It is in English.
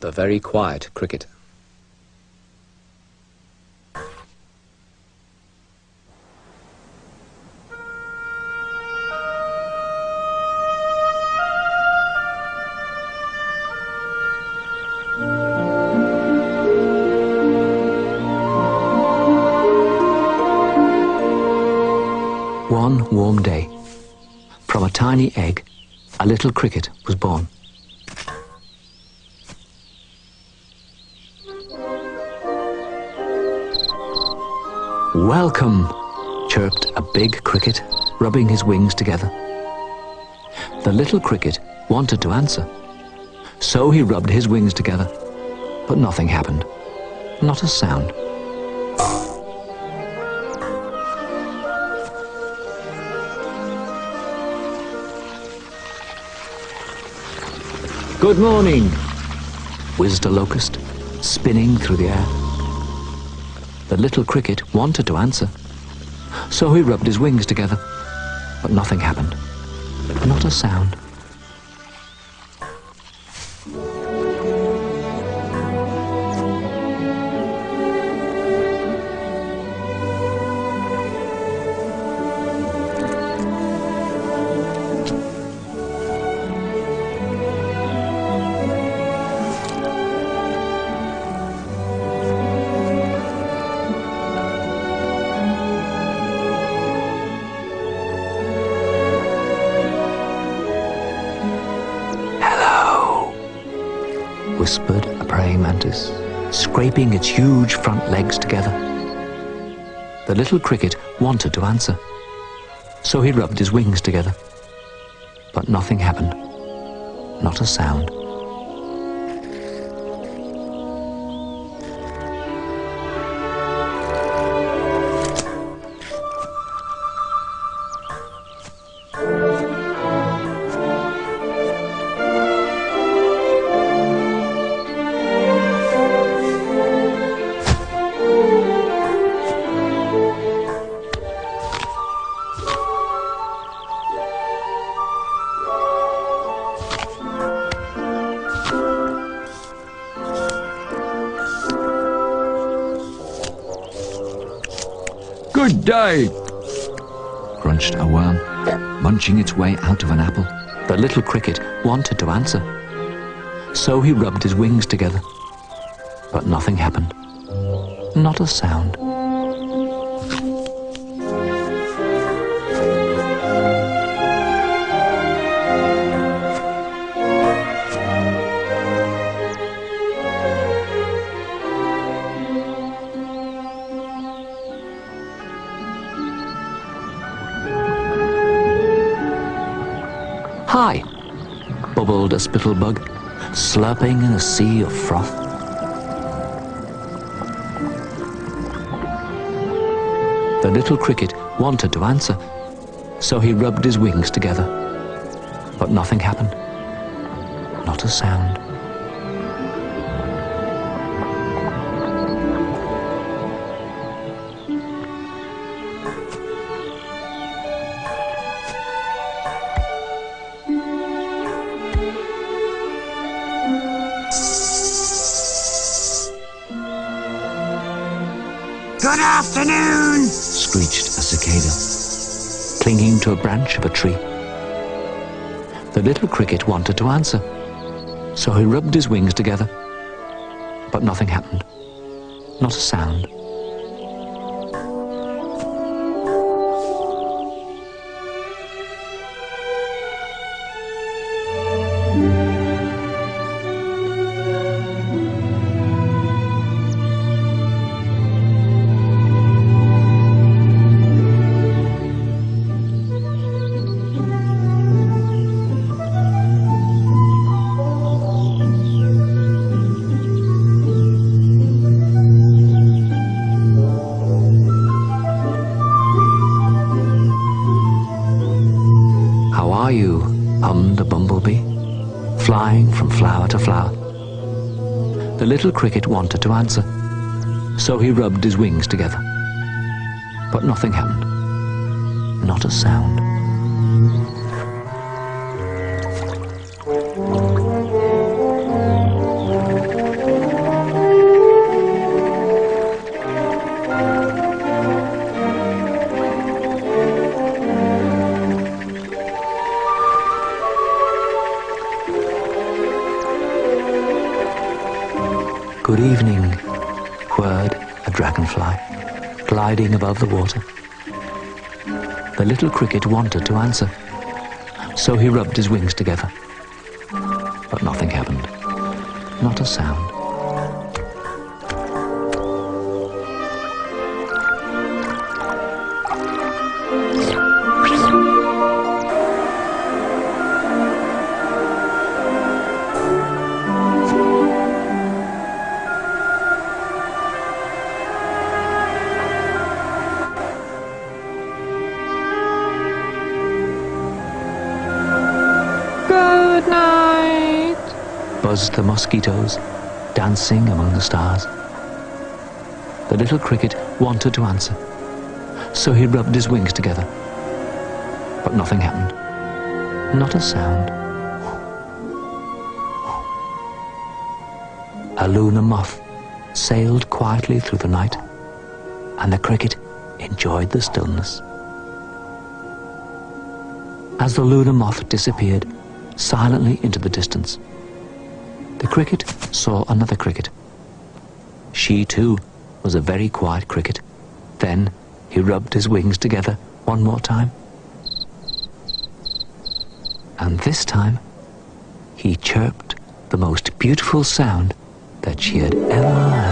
The very quiet cricket. One warm day, from a tiny egg, a little cricket was born. Welcome, chirped a big cricket, rubbing his wings together. The little cricket wanted to answer, so he rubbed his wings together, but nothing happened. Not a sound. Good morning, whizzed a locust, spinning through the air. The little cricket wanted to answer, so he rubbed his wings together, but nothing happened. Not a sound. Scraping its huge front legs together. The little cricket wanted to answer, so he rubbed his wings together. But nothing happened. Not a sound. Good day. Crunched a worm, munching its way out of an apple. The little cricket wanted to answer, so he rubbed his wings together. But nothing happened. Not a sound. Hi, bubbled a spittlebug, slurping in a sea of froth. The little cricket wanted to answer, so he rubbed his wings together. But nothing happened. Not a sound. Good afternoon! screeched a cicada, clinging to a branch of a tree. The little cricket wanted to answer, so he rubbed his wings together. But nothing happened. Not a sound. Hummed a bumblebee, flying from flower to flower. The little cricket wanted to answer, so he rubbed his wings together. But nothing happened. Not a sound. Good evening, whirred a dragonfly, gliding above the water. The little cricket wanted to answer, so he rubbed his wings together. But nothing happened. Not a sound. Buzzed the mosquitoes, dancing among the stars. The little cricket wanted to answer, so he rubbed his wings together. But nothing happened. Not a sound. A luna moth sailed quietly through the night, and the cricket enjoyed the stillness. As the luna moth disappeared silently into the distance, the cricket saw another cricket. She, too, was a very quiet cricket. Then he rubbed his wings together one more time. And this time, he chirped the most beautiful sound that she had ever heard.